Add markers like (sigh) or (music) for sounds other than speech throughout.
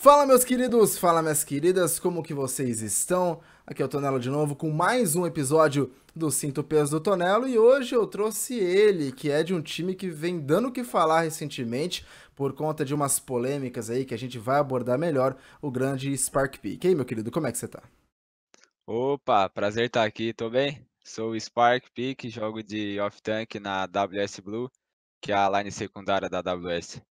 Fala meus queridos, fala minhas queridas, como que vocês estão? Aqui é o Tonelo de novo com mais um episódio do Cinto Peso do Tonelo e hoje eu trouxe ele, que é de um time que vem dando o que falar recentemente por conta de umas polêmicas aí que a gente vai abordar melhor, o grande Spark Peak. E aí, meu querido, como é que você tá? Opa, prazer estar aqui, tô bem? Sou o Spark Peak, jogo de off-tank na WS Blue, que é a line secundária da AWS.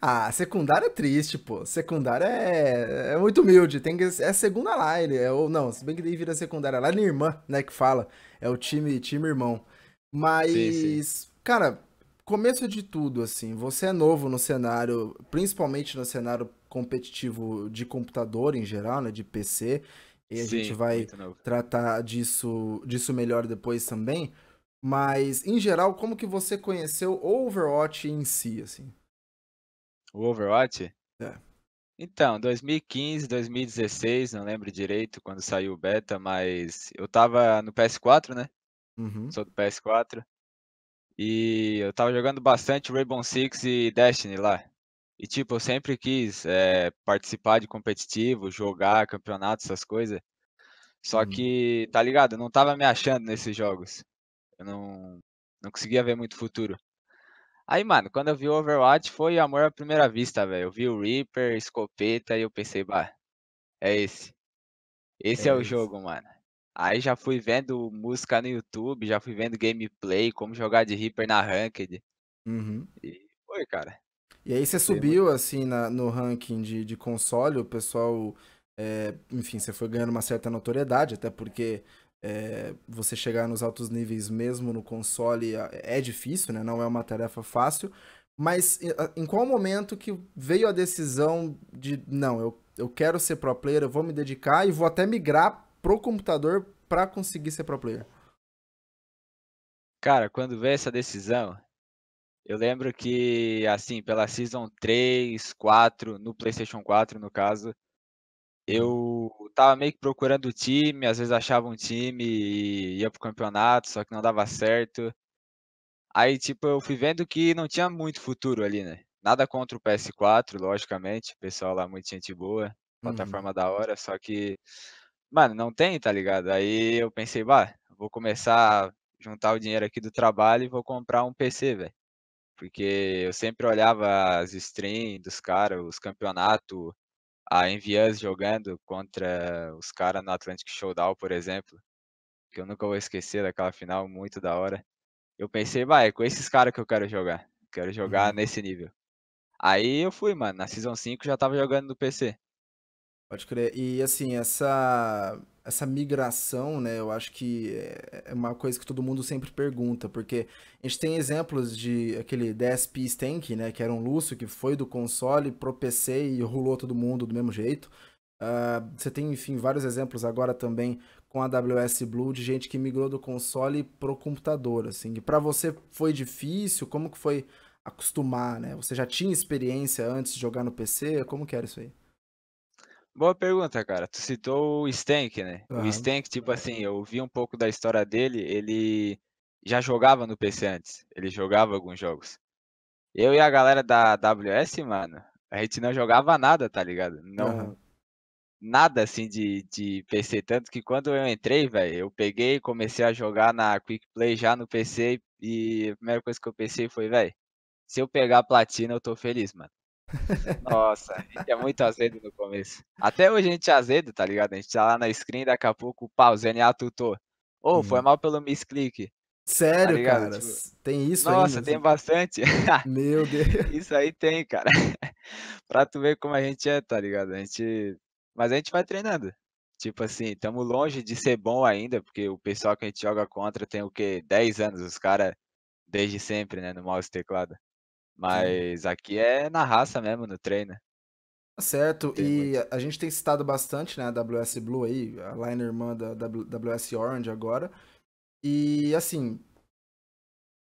Ah, secundária é triste, pô. Secundária é, é muito humilde. Tem que, é segunda line. É, ou não, se bem que daí vira secundária. Lá é irmã, né, que fala. É o time, time irmão. Mas, sim, sim. cara, começo de tudo, assim. Você é novo no cenário, principalmente no cenário competitivo de computador em geral, né, de PC. E a sim, gente vai tratar disso, disso melhor depois também. Mas, em geral, como que você conheceu o Overwatch em si, assim? O Overwatch? É. Então, 2015, 2016, não lembro direito quando saiu o beta, mas eu tava no PS4, né? Uhum. Sou do PS4. E eu tava jogando bastante Rainbow Six e Destiny lá. E tipo, eu sempre quis é, participar de competitivo, jogar campeonato, essas coisas. Só uhum. que, tá ligado? Eu não tava me achando nesses jogos. Eu não, não conseguia ver muito futuro. Aí, mano, quando eu vi o Overwatch foi amor à primeira vista, velho. Eu vi o Reaper, escopeta e eu pensei, bah, é esse. Esse é, é o esse. jogo, mano. Aí já fui vendo música no YouTube, já fui vendo gameplay, como jogar de Reaper na Ranked. Uhum. E foi, cara. E aí você subiu, assim, na, no ranking de, de console, o pessoal, é, enfim, você foi ganhando uma certa notoriedade, até porque é, você chegar nos altos níveis mesmo no console é difícil, né? Não é uma tarefa fácil. Mas em qual momento que veio a decisão de não, eu, eu quero ser pro player, eu vou me dedicar e vou até migrar pro computador para conseguir ser pro player? Cara, quando veio essa decisão, eu lembro que, assim, pela Season 3, 4, no PlayStation 4, no caso, eu tava meio que procurando o time, às vezes achava um time e ia pro campeonato, só que não dava certo. Aí, tipo, eu fui vendo que não tinha muito futuro ali, né? Nada contra o PS4, logicamente, o pessoal lá muito gente boa, uhum. plataforma uhum. da hora, só que, mano, não tem, tá ligado? Aí eu pensei, bah, vou começar a juntar o dinheiro aqui do trabalho e vou comprar um PC, velho. Porque eu sempre olhava as streams dos caras, os campeonatos, a Envias jogando contra os caras no Atlantic Showdown, por exemplo, que eu nunca vou esquecer daquela final, muito da hora. Eu pensei, vai, é com esses caras que eu quero jogar. Quero jogar uhum. nesse nível. Aí eu fui, mano. Na Season 5 já tava jogando no PC. Pode crer. E assim, essa essa migração, né, eu acho que é, é uma coisa que todo mundo sempre pergunta, porque a gente tem exemplos de aquele DSP Stank, né, que era um Lúcio que foi do console pro PC e rolou todo mundo do mesmo jeito. Uh, você tem, enfim, vários exemplos agora também com a AWS Blue de gente que migrou do console pro computador, assim. Para você foi difícil? Como que foi acostumar, né? Você já tinha experiência antes de jogar no PC? Como que era isso aí? Boa pergunta, cara. Tu citou o Stank, né? O Stank, tipo assim, eu vi um pouco da história dele, ele já jogava no PC antes. Ele jogava alguns jogos. Eu e a galera da AWS, mano, a gente não jogava nada, tá ligado? Não. Nada assim de, de PC. Tanto que quando eu entrei, velho, eu peguei e comecei a jogar na Quick Play já no PC. E a primeira coisa que eu pensei foi, velho, se eu pegar a platina, eu tô feliz, mano. Nossa, a gente é muito azedo no começo. Até hoje a gente é azedo, tá ligado? A gente tá lá na screen, daqui a pouco, o pau, ZNA tutou. Ô, oh, foi mal pelo misclick. Sério, tá cara? Tipo, tem isso Nossa, ainda, tem assim? bastante. (laughs) Meu Deus. Isso aí tem, cara. (laughs) pra tu ver como a gente é, tá ligado? A gente... Mas a gente vai treinando. Tipo assim, estamos longe de ser bom ainda, porque o pessoal que a gente joga contra tem o quê? 10 anos, os caras desde sempre, né, no mouse e teclado. Mas Sim. aqui é na raça mesmo, no treino. Tá certo, tem e muito. a gente tem citado bastante, né, a WS Blue aí, a line irmã da WS Orange agora. E assim,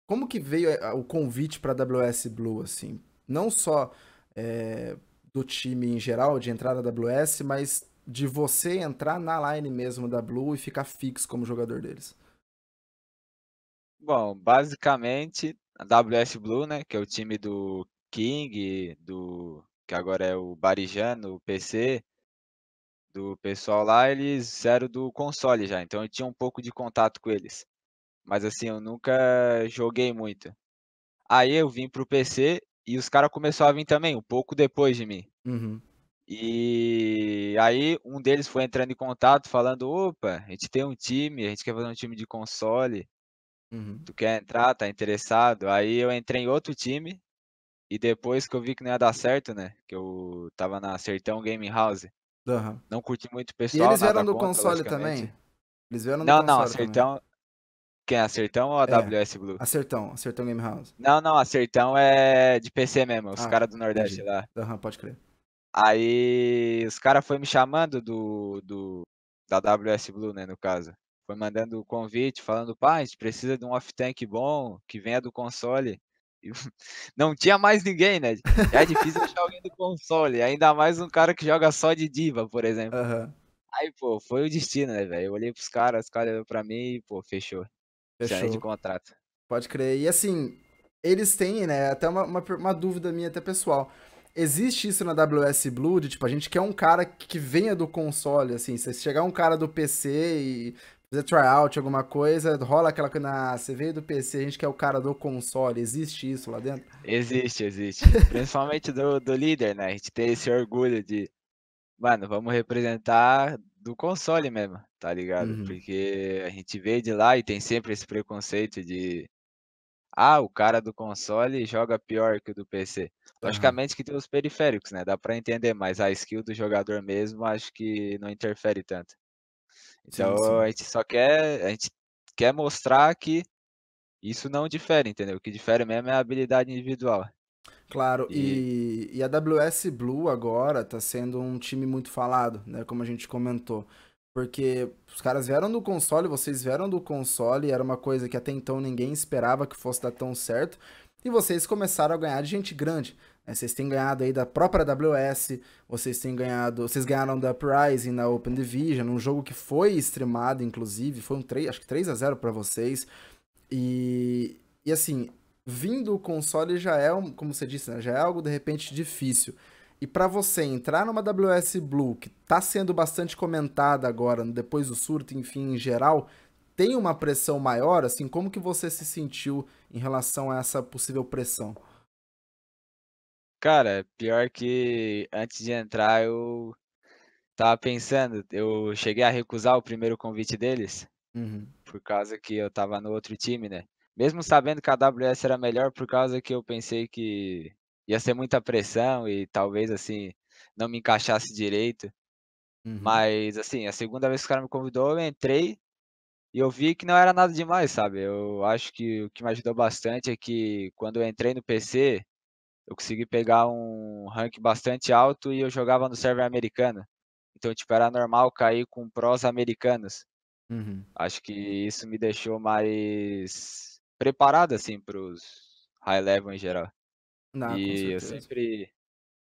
como que veio o convite para a WS Blue, assim? Não só é, do time em geral, de entrar na WS, mas de você entrar na line mesmo da Blue e ficar fixo como jogador deles. Bom, basicamente a WS Blue, né, que é o time do King, do que agora é o Barijano, o PC, do pessoal lá, eles eram do console já, então eu tinha um pouco de contato com eles. Mas assim, eu nunca joguei muito. Aí eu vim pro PC e os caras começaram a vir também, um pouco depois de mim. Uhum. E aí um deles foi entrando em contato, falando, opa, a gente tem um time, a gente quer fazer um time de console. Uhum. Tu quer entrar, tá interessado? Aí eu entrei em outro time, e depois que eu vi que não ia dar certo, né? Que eu tava na Sertão Gaming House. Uhum. Não curti muito o E pessoal. eles vieram do contra, console também? Eles vieram do Não, não, console também. Quem? Acertão ou a É. WS Blue? Acertão, Acertão Game House. Não, não, Acertão é de PC mesmo, os Ah, caras do Nordeste entendi. lá. Aham, pode crer. Aí os caras foram me chamando do, do da WS Blue, né, no caso. Foi mandando o convite, falando, pá, a gente precisa de um off-tank bom, que venha do console. E (laughs) não tinha mais ninguém, né? É difícil achar alguém do console, ainda mais um cara que joga só de diva, por exemplo. Aham, Aí, pô, foi o destino, né, velho? Eu olhei pros caras, os caras olharam pra mim e, pô, fechou. Já de fechou. contrato. Pode crer. E assim, eles têm, né, até uma, uma, uma dúvida minha até pessoal. Existe isso na WS Blue, de, tipo, a gente quer um cara que venha do console, assim, se chegar um cara do PC e fazer tryout, alguma coisa, rola aquela coisa, na, veio do PC, a gente quer o cara do console, existe isso lá dentro? Existe, existe. (laughs) Principalmente do, do líder, né? A gente tem esse orgulho de, mano, vamos representar do console mesmo, tá ligado? Uhum. Porque a gente veio de lá e tem sempre esse preconceito de, ah, o cara do console joga pior que o do PC. Logicamente que tem os periféricos, né? Dá pra entender, mas a skill do jogador mesmo acho que não interfere tanto. Sim, Então sim. a gente só quer, a gente quer mostrar que isso não difere, entendeu? O que difere mesmo é a habilidade individual. Claro, E- e, e a WS Blue agora tá sendo um time muito falado, né? Como a gente comentou. Porque os caras vieram do console, vocês vieram do console, era uma coisa que até então ninguém esperava que fosse dar tão certo. E vocês começaram a ganhar de gente grande. Né? Vocês têm ganhado aí da própria AWS, vocês têm ganhado. Vocês ganharam da Uprising na Open Division, um jogo que foi streamado, inclusive, foi um 3, acho que 3 a 0 pra vocês. E, e assim, vindo o console já é, um, como você disse, né, já é algo de repente difícil. E pra você entrar numa WS Blue, que tá sendo bastante comentada agora, depois do surto, enfim, em geral, tem uma pressão maior, assim, como que você se sentiu em relação a essa possível pressão? Cara, pior que antes de entrar eu tava pensando, eu cheguei a recusar o primeiro convite deles, Uhum, por causa que eu tava no outro time, né? Mesmo sabendo que a AWS era melhor, por causa que eu pensei que ia ser muita pressão e talvez assim não me encaixasse direito. uhum, Mas assim, a segunda vez que o cara me convidou, eu entrei e eu vi que não era nada demais, sabe? Eu acho que o que me ajudou bastante é que quando eu entrei no PC, eu consegui pegar um rank bastante alto e eu jogava no server americano. Então, tipo, era normal cair com prós americanos. uhum. Acho que isso me deixou mais preparado, assim, pros high level em geral. Com E eu sempre,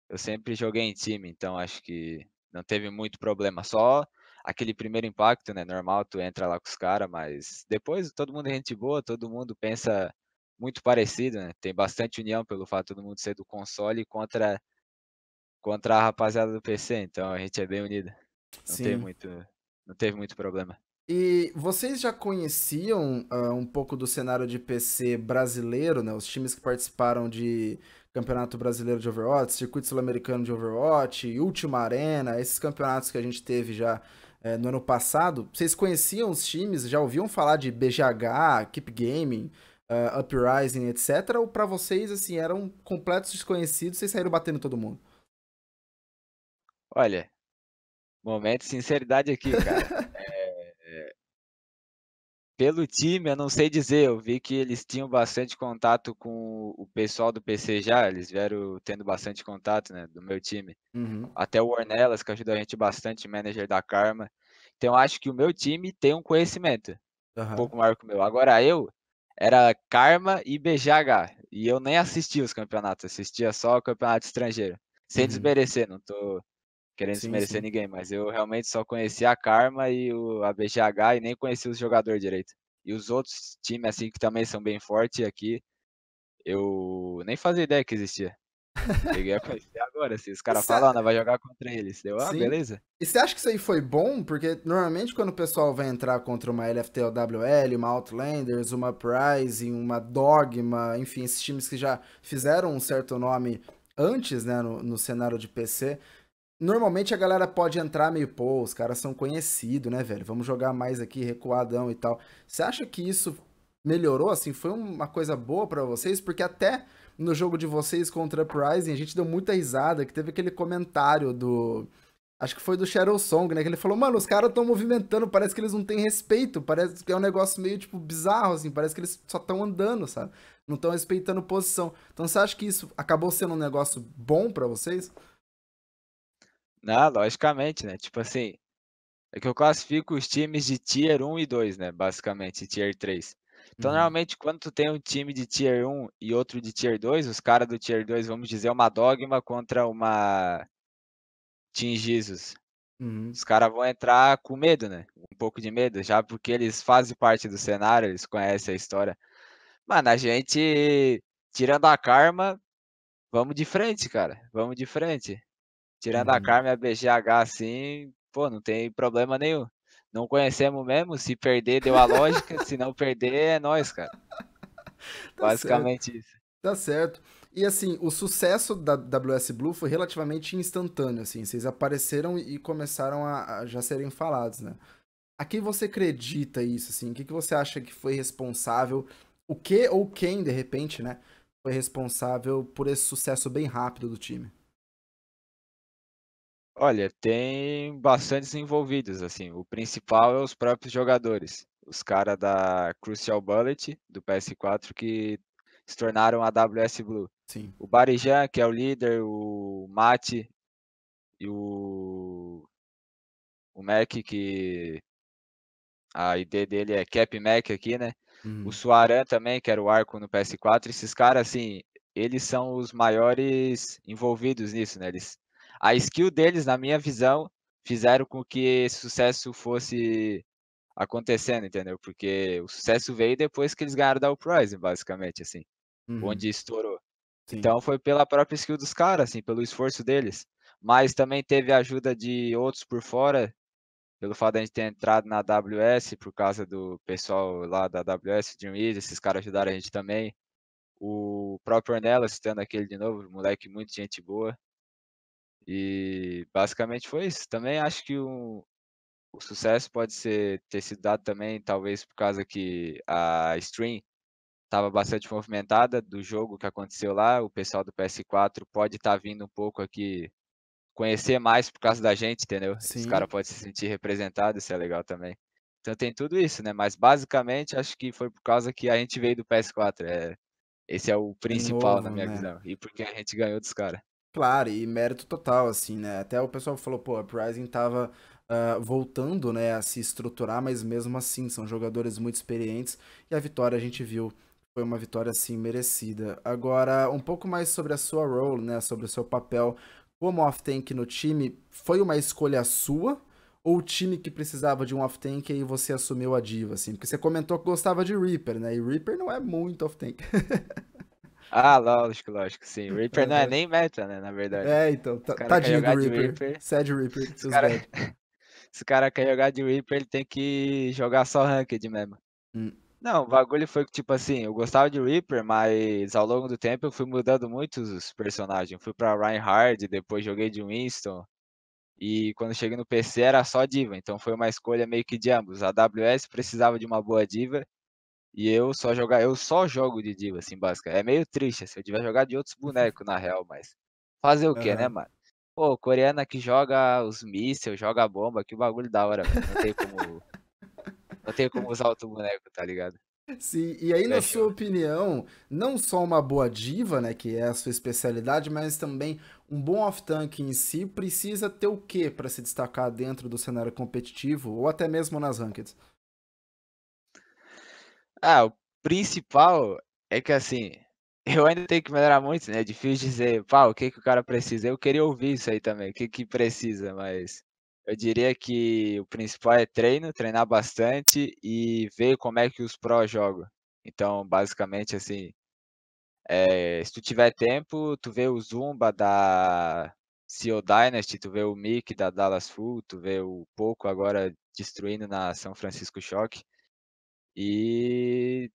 eu sempre joguei em time, então acho que não teve muito problema. Só aquele primeiro impacto, né? Normal, tu entra lá com os caras, mas depois todo mundo é gente boa, todo mundo pensa muito parecido, né? Tem bastante união pelo fato de todo mundo ser do console contra, contra a rapaziada do PC, então a gente é bem unido. Não teve Sim. muito, não teve muito problema. E vocês já conheciam ah, um pouco do cenário de PC brasileiro, né? Os times que participaram de Campeonato Brasileiro de Overwatch, Circuito Sul-Americano de Overwatch, Última Arena, esses campeonatos que a gente teve já eh, no ano passado. Vocês conheciam os times? Já ouviam falar de BGH, Keep Gaming, ah, Uprising, etc? Ou pra vocês, assim, eram completos desconhecidos, vocês saíram batendo todo mundo? Olha, momento de sinceridade aqui, cara. (laughs) É, pelo time, eu não sei dizer. Eu vi que eles tinham bastante contato com o pessoal do PC já. Eles vieram tendo bastante contato, né, do meu time. Uhum, Até o Ornelas, que ajudou a gente bastante, manager da Karma. Então, eu acho que o meu time tem um conhecimento um aham, pouco maior que o meu. Agora, eu era Karma e BGH. E eu nem assistia os campeonatos, assistia só o campeonato estrangeiro. Sem uhum. desmerecer, não tô querendo Sim, desmerecer sim. ninguém, mas eu realmente só conhecia a Karma e o, a BGH e nem conhecia os jogadores direito. E os outros times, assim, que também são bem fortes aqui, eu nem fazia ideia que existia. Cheguei a conhecer agora, assim. Os caras falam, ah, vai jogar contra eles. Deu, ah, Sim. beleza. E você acha que isso aí foi bom? Porque normalmente quando o pessoal vai entrar contra uma LFTOWL, uma Outlanders, uma Uprising, uma Dogma, enfim, esses times que já fizeram um certo nome antes, né, no, no cenário de PC, normalmente a galera pode entrar meio, pô, os caras são conhecidos, né, velho? Vamos jogar mais aqui, recuadão e tal. Você acha que isso melhorou, assim, foi uma coisa boa para vocês? Porque até no jogo de vocês contra Uprising, a gente deu muita risada, que teve aquele comentário do... Acho que foi do Shadow Song, né? Que ele falou, mano, os caras estão movimentando, parece que eles não têm respeito, parece que é um negócio meio, tipo, bizarro, assim, parece que eles só estão andando, sabe? Não estão respeitando posição. Então você acha que isso acabou sendo um negócio bom para vocês? Não, logicamente, né? Tipo assim, é que eu classifico os times de Tier 1 e 2, né? Basicamente, Tier 3. Então, Uhum. normalmente, quando tu tem um time de Tier 1 e outro de Tier 2, os caras do Tier 2, vamos dizer, uma Dogma contra uma Team Jesus. Uhum. Os caras vão entrar com medo, né? Um pouco de medo, já porque eles fazem parte do cenário, eles conhecem a história. Mano, a gente, tirando a Karma, vamos de frente, cara. Vamos de frente. Tirando a Uhum. Karma e a BGH assim, pô, não tem problema nenhum. Não conhecemos mesmo, se perder deu a lógica, (laughs) se não perder é nós, cara. Tá certo, Basicamente isso. tá certo. E assim, o sucesso da WS Blue foi relativamente instantâneo, assim. Vocês apareceram e começaram a, a já serem falados, né? A quem você acredita isso, assim? O que, que você acha que foi responsável? O que ou quem, de repente, né? Foi responsável por esse sucesso bem rápido do time? Olha, tem bastantes envolvidos, assim. O principal é os próprios jogadores. Os caras da Crucial Bullet, do PS4, que se tornaram a WS Blue. Sim. O Barijan, que é o líder, o Mate e o. O Mac, que a ID dele é Cap Mac aqui, né? O Uhum. Suaran também, que era o arco no PS4. Esses caras, assim, eles são os maiores envolvidos nisso, né? Eles, a skill deles, na minha visão, fizeram com que esse sucesso fosse acontecendo, entendeu? Porque o sucesso veio depois que eles ganharam da Uprising, basicamente, assim, Uhum. onde estourou. Sim. Então foi pela própria skill dos caras, assim, pelo esforço deles. Mas também teve a ajuda de outros por fora, pelo fato de a gente ter entrado na AWS, por causa do pessoal lá da AWS, Dream Easy, esses caras ajudaram a gente também. O próprio Ornella, citando aquele de novo, moleque muito gente boa. E basicamente foi isso. Também acho que o, o sucesso pode ser ter sido dado também, talvez por causa que a stream estava bastante movimentada do jogo que aconteceu lá. O pessoal do PS4 pode estar tá vindo um pouco aqui conhecer mais por causa da gente, entendeu? Os caras podem se sentir representados, isso é legal também. Então tem tudo isso, né? Mas basicamente acho que foi por causa que a gente veio do PS4. É, esse é o É principal na novo, minha né? visão. E porque a gente ganhou dos caras. Claro, e mérito total, assim, né? Até o pessoal falou, pô, Uprising tava ah, voltando, né, a se estruturar, mas mesmo assim, são jogadores muito experientes, e a vitória a gente viu, foi uma vitória, assim, merecida. Agora, um pouco mais sobre a sua role, né, sobre o seu papel como off-tank no time, foi uma escolha sua? Ou o time que precisava de um off-tank e você assumiu a diva, assim? Porque você comentou que gostava de Reaper, né? E Reaper não é muito off-tank. (laughs) Ah, lógico, lógico, sim. (laughs) Reaper não é nem meta, né? Na verdade. É, então, quer tadinho do Reaper. Reaper, Sad Reaper, seus cara, (laughs) se o cara quer jogar de Reaper, ele tem que jogar só Ranked mesmo. Hum. Não, o bagulho foi que, tipo assim, eu gostava de Reaper, mas ao longo do tempo eu fui mudando muito os personagens. Fui pra Reinhardt, depois joguei de Winston. E quando cheguei no PC era só diva, então foi uma escolha meio que de ambos. A AWS precisava de uma boa diva e eu só jogar, eu só jogo de diva, assim, básica. É meio triste, assim, eu devia jogar de outros bonecos na real, mas fazer o quê, né, Aham. mano? Pô, coreana que joga os mísseis, joga a bomba, que bagulho da hora, velho. Não tem como, não tem como usar outro boneco, tá ligado? Sim, e aí, na É sua opinião, não só uma boa diva, né, que é a sua especialidade, mas também um bom off-tank em si precisa ter o quê para se destacar dentro do cenário competitivo ou até mesmo nas rankeds? Ah, o principal é que assim, eu ainda tenho que melhorar muito, né? É difícil dizer, pá, o que que o cara precisa. Eu queria ouvir isso aí também, o que que precisa, mas eu diria que o principal é treino, treinar bastante e ver como é que os prós jogam. Então, basicamente, assim, É, se tu tiver tempo, tu vê o Zumba da CEO Dynasty, tu vê o Mick da Dallas Full, tu vê o Poco agora destruindo na São Francisco Shock. E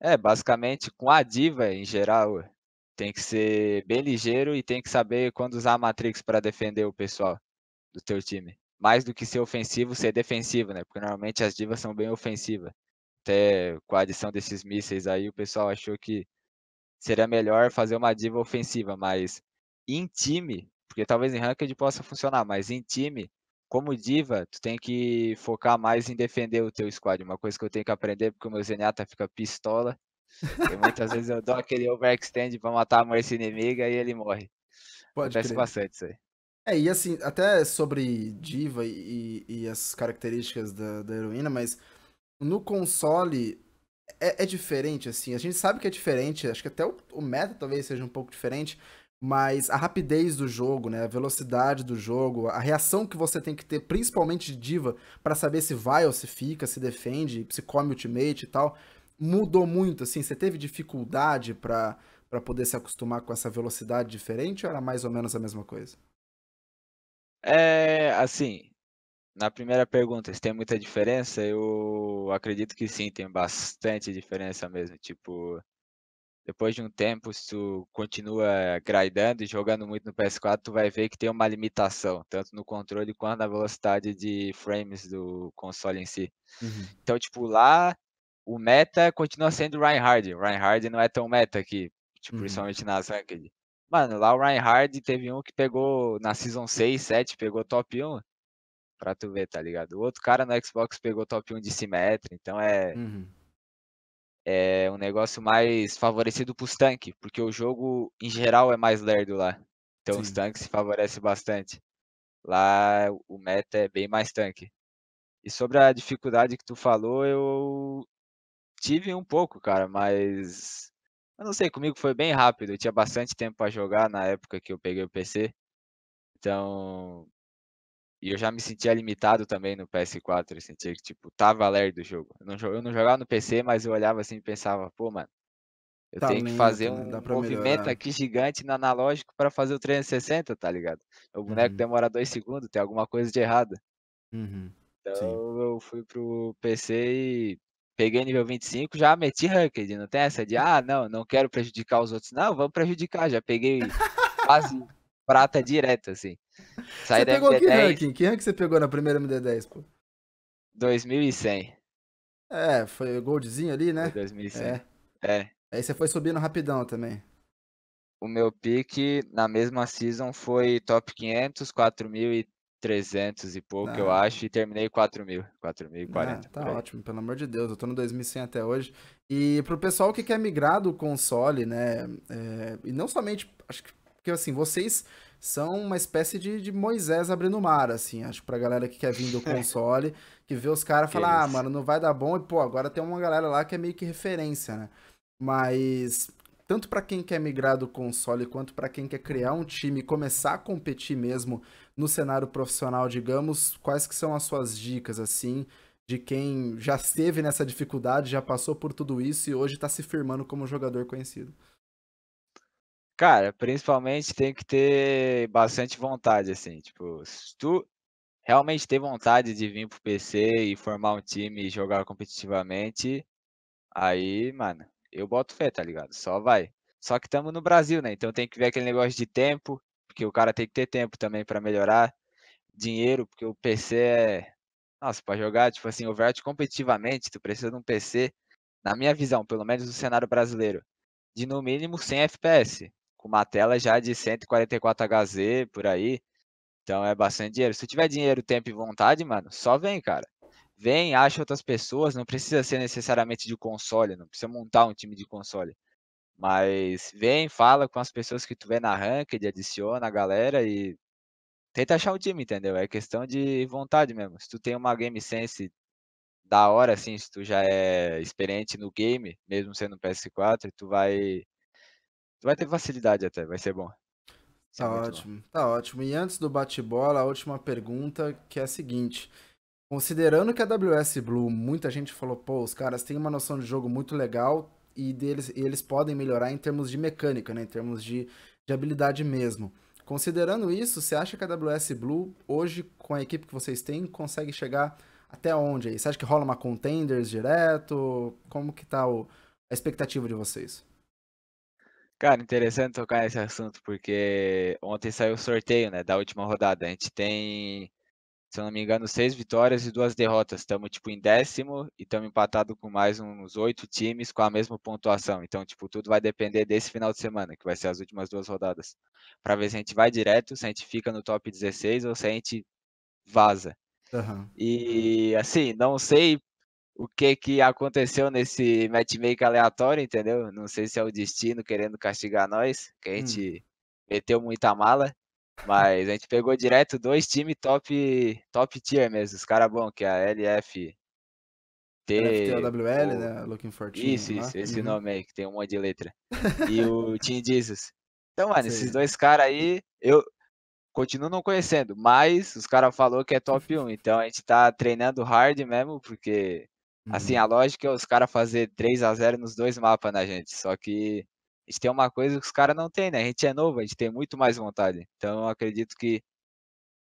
é, basicamente com a diva em geral, tem que ser bem ligeiro e tem que saber quando usar a Matrix para defender o pessoal do teu time. Mais do que ser ofensivo, ser defensivo, né? Porque normalmente as divas são bem ofensivas. Até com a adição desses mísseis aí, o pessoal achou que seria melhor fazer uma diva ofensiva, mas em time, porque talvez em ranked possa funcionar, mas em time, como diva, tu tem que focar mais em defender o teu squad. Uma coisa que eu tenho que aprender, porque o meu Zenyatta fica pistola. E muitas vezes eu dou aquele overextend pra matar a Mercy inimiga e ele morre. Pode Acontece crer. bastante isso aí. É, e assim, até sobre diva e, e as características da, da heroína, mas no console é, é, diferente, assim. A gente sabe que é diferente, acho que até o, o meta talvez seja um pouco diferente, mas a rapidez do jogo, né, a velocidade do jogo, a reação que você tem que ter, principalmente de diva, para saber se vai ou se fica, se defende, se come ultimate e tal, mudou muito, assim, você teve dificuldade para para poder se acostumar com essa velocidade diferente ou era mais ou menos a mesma coisa? É, assim, na primeira pergunta, se tem muita diferença, eu acredito que sim, tem bastante diferença mesmo, tipo, depois de um tempo, se tu continua grindando e jogando muito no PS4, tu vai ver que tem uma limitação, tanto no controle quanto na velocidade de frames do console em si. Uhum. Então, tipo, lá o meta continua sendo o Reinhardt. O Reinhardt não é tão meta aqui, tipo, uhum. principalmente na Ranked. Mano, lá o Reinhardt teve um que pegou na Season 6, 7, pegou top 1. Pra tu ver, tá ligado? O outro cara no Xbox pegou top 1 de Symmetra, então é. Uhum é um negócio mais favorecido para os tanques, porque o jogo em geral é mais lerdo lá. Então Sim. os tanques se favorecem bastante. Lá o meta é bem mais tanque. E sobre a dificuldade que tu falou, eu tive um pouco, cara, mas eu não sei, comigo foi bem rápido. Eu tinha bastante tempo para jogar na época que eu peguei o PC. Então, e eu já me sentia limitado também no PS4, eu sentia que, tipo, tava lerdo o jogo. Eu não, eu não jogava no PC, mas eu olhava assim e pensava, pô, mano, eu tá tenho que fazer né? um movimento melhorar. aqui gigante no analógico para fazer o 360, tá ligado? O boneco uhum. demora dois segundos, tem alguma coisa de errado. Uhum. Então Sim. eu fui pro PC e peguei nível 25, já meti ranked, não tem essa de, ah, não, não quero prejudicar os outros. Não, vamos prejudicar, já peguei quase prata direto, assim. Sai você pegou MD10, que ranking? Que ranking você pegou na primeira MD10, pô? 2100. É, foi goldzinho ali, né? Foi 2100. É. é. Aí você foi subindo rapidão também. O meu pique na mesma season foi top 500, 4.300 e pouco, eu acho, e terminei 4.000, 4.040. Ah, tá ótimo, pelo amor de Deus, eu tô no 2100 até hoje. E pro pessoal que quer migrar do console, né, é, e não somente, acho que porque assim, vocês são uma espécie de, de Moisés abrindo o mar, assim. Acho pra galera que quer vir do (laughs) console, que vê os caras falar, ah, mano, não vai dar bom. E, pô, agora tem uma galera lá que é meio que referência, né? Mas tanto para quem quer migrar do console quanto para quem quer criar um time e começar a competir mesmo no cenário profissional, digamos, quais que são as suas dicas assim de quem já esteve nessa dificuldade, já passou por tudo isso e hoje está se firmando como jogador conhecido? Cara, principalmente tem que ter bastante vontade, assim, tipo, se tu realmente ter vontade de vir pro PC e formar um time e jogar competitivamente, aí, mano, eu boto fé, tá ligado? Só vai. Só que estamos no Brasil, né? Então tem que ver aquele negócio de tempo, porque o cara tem que ter tempo também para melhorar. Dinheiro, porque o PC é. Nossa, pra jogar, tipo assim, overt competitivamente, tu precisa de um PC, na minha visão, pelo menos no cenário brasileiro, de no mínimo 100 FPS com uma tela já de 144 Hz por aí. Então é bastante dinheiro. Se tiver dinheiro, tempo e vontade, mano, só vem, cara. Vem, acha outras pessoas, não precisa ser necessariamente de console, não precisa montar um time de console. Mas vem, fala com as pessoas que tu vê na ranked, adiciona a galera e tenta achar um time, entendeu? É questão de vontade mesmo. Se tu tem uma game sense da hora, assim, se tu já é experiente no game, mesmo sendo PS4, tu vai vai ter facilidade até, vai ser bom. Tá ótimo, bom. tá ótimo. E antes do bate-bola, a última pergunta, que é a seguinte. Considerando que a WS Blue, muita gente falou, pô, os caras têm uma noção de jogo muito legal e, deles, e eles podem melhorar em termos de mecânica, né? Em termos de, de habilidade mesmo. Considerando isso, você acha que a AWS Blue, hoje, com a equipe que vocês têm, consegue chegar até onde aí? Você acha que rola uma contenders direto? Como que tá o, a expectativa de vocês? Cara, interessante tocar nesse assunto, porque ontem saiu o sorteio, né, da última rodada. A gente tem, se eu não me engano, seis vitórias e duas derrotas. Estamos, tipo, em décimo e estamos empatados com mais uns oito times com a mesma pontuação. Então, tipo, tudo vai depender desse final de semana, que vai ser as últimas duas rodadas. Para ver se a gente vai direto, se a gente fica no top 16 ou se a gente vaza. Uhum. E, assim, não sei o que que aconteceu nesse matchmaker aleatório, entendeu? Não sei se é o destino querendo castigar nós, que a hum. gente hum. meteu muita mala, mas a gente pegou direto dois times top, top tier mesmo, os caras bons, que é a LF. T, LFTWL, o... né? Looking for Team. Isso, isso, esse uhum. nome aí, que tem um monte de letra. E (laughs) o Team Jesus. Então, mano, esses dois caras aí, eu continuo não conhecendo, mas os caras falou que é top 1, então a gente tá treinando hard mesmo, porque Assim, uhum. a lógica é os caras fazer 3 a 0 nos dois mapas, né, gente? Só que a gente tem uma coisa que os caras não tem, né? A gente é novo, a gente tem muito mais vontade. Então eu acredito que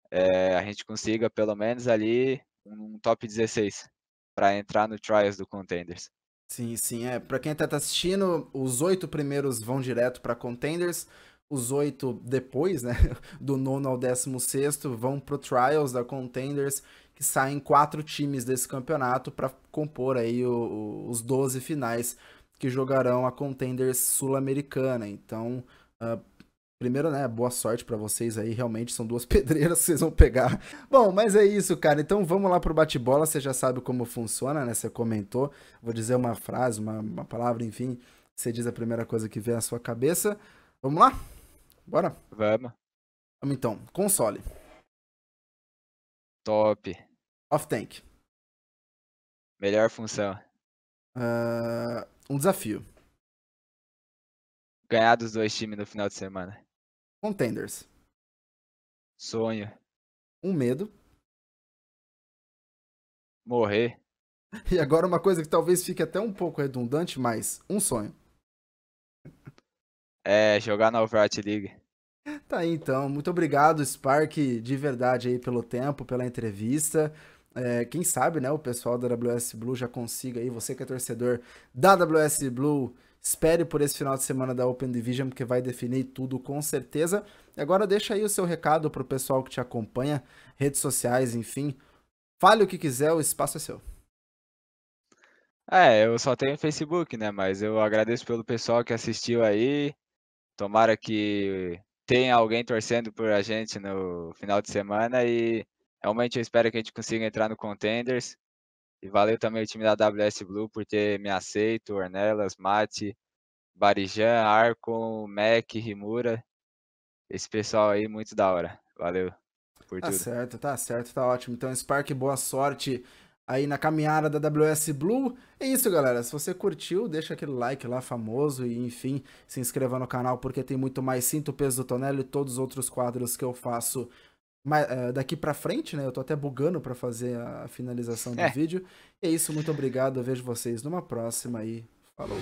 é, a gente consiga pelo menos ali um top 16 para entrar no Trials do Contenders. Sim, sim, é. Para quem tá assistindo, os oito primeiros vão direto para Contenders, os oito depois, né, (laughs) do nono ao décimo sexto, vão pro Trials da Contenders que saem quatro times desse campeonato para compor aí o, o, os 12 finais que jogarão a Contenders Sul-Americana. Então, uh, primeiro, né, boa sorte para vocês aí, realmente são duas (laughs) pedreiras que vocês vão pegar. Bom, mas é isso, cara. Então vamos lá pro bate-bola, você já sabe como funciona, né? Você comentou. Vou dizer uma frase, uma, uma palavra, enfim. Você diz a primeira coisa que vem à sua cabeça. Vamos lá? Bora? Vamos. Vamos então. Console. Top. Off-tank. Melhor função. Uh, um desafio. Ganhar dos dois times no final de semana. Contenders. Sonho. Um medo. Morrer. E agora uma coisa que talvez fique até um pouco redundante, mas um sonho. É, jogar na Overwatch League. Tá aí então. Muito obrigado, Spark, de verdade aí pelo tempo, pela entrevista. É, quem sabe, né, o pessoal da AWS Blue já consiga aí, você que é torcedor da AWS Blue, espere por esse final de semana da Open Division, porque vai definir tudo com certeza. E agora deixa aí o seu recado pro pessoal que te acompanha, redes sociais, enfim. Fale o que quiser, o espaço é seu. É, eu só tenho Facebook, né, mas eu agradeço pelo pessoal que assistiu aí. Tomara que tenha alguém torcendo por a gente no final de semana e Realmente eu espero que a gente consiga entrar no Contenders. E valeu também o time da WS Blue por ter me aceito, Ornelas, Mate, Barijan, Arcon, Mac, Rimura. Esse pessoal aí, muito da hora. Valeu por tá tudo. Tá certo, tá certo, tá ótimo. Então, Spark, boa sorte aí na caminhada da WS Blue. É isso, galera. Se você curtiu, deixa aquele like lá famoso e, enfim, se inscreva no canal porque tem muito mais Sinto o Peso do Tonelo e todos os outros quadros que eu faço eh, daqui para frente, né? Eu tô até bugando para fazer a finalização do é. vídeo. E é isso, muito obrigado. Eu vejo vocês numa próxima e falou.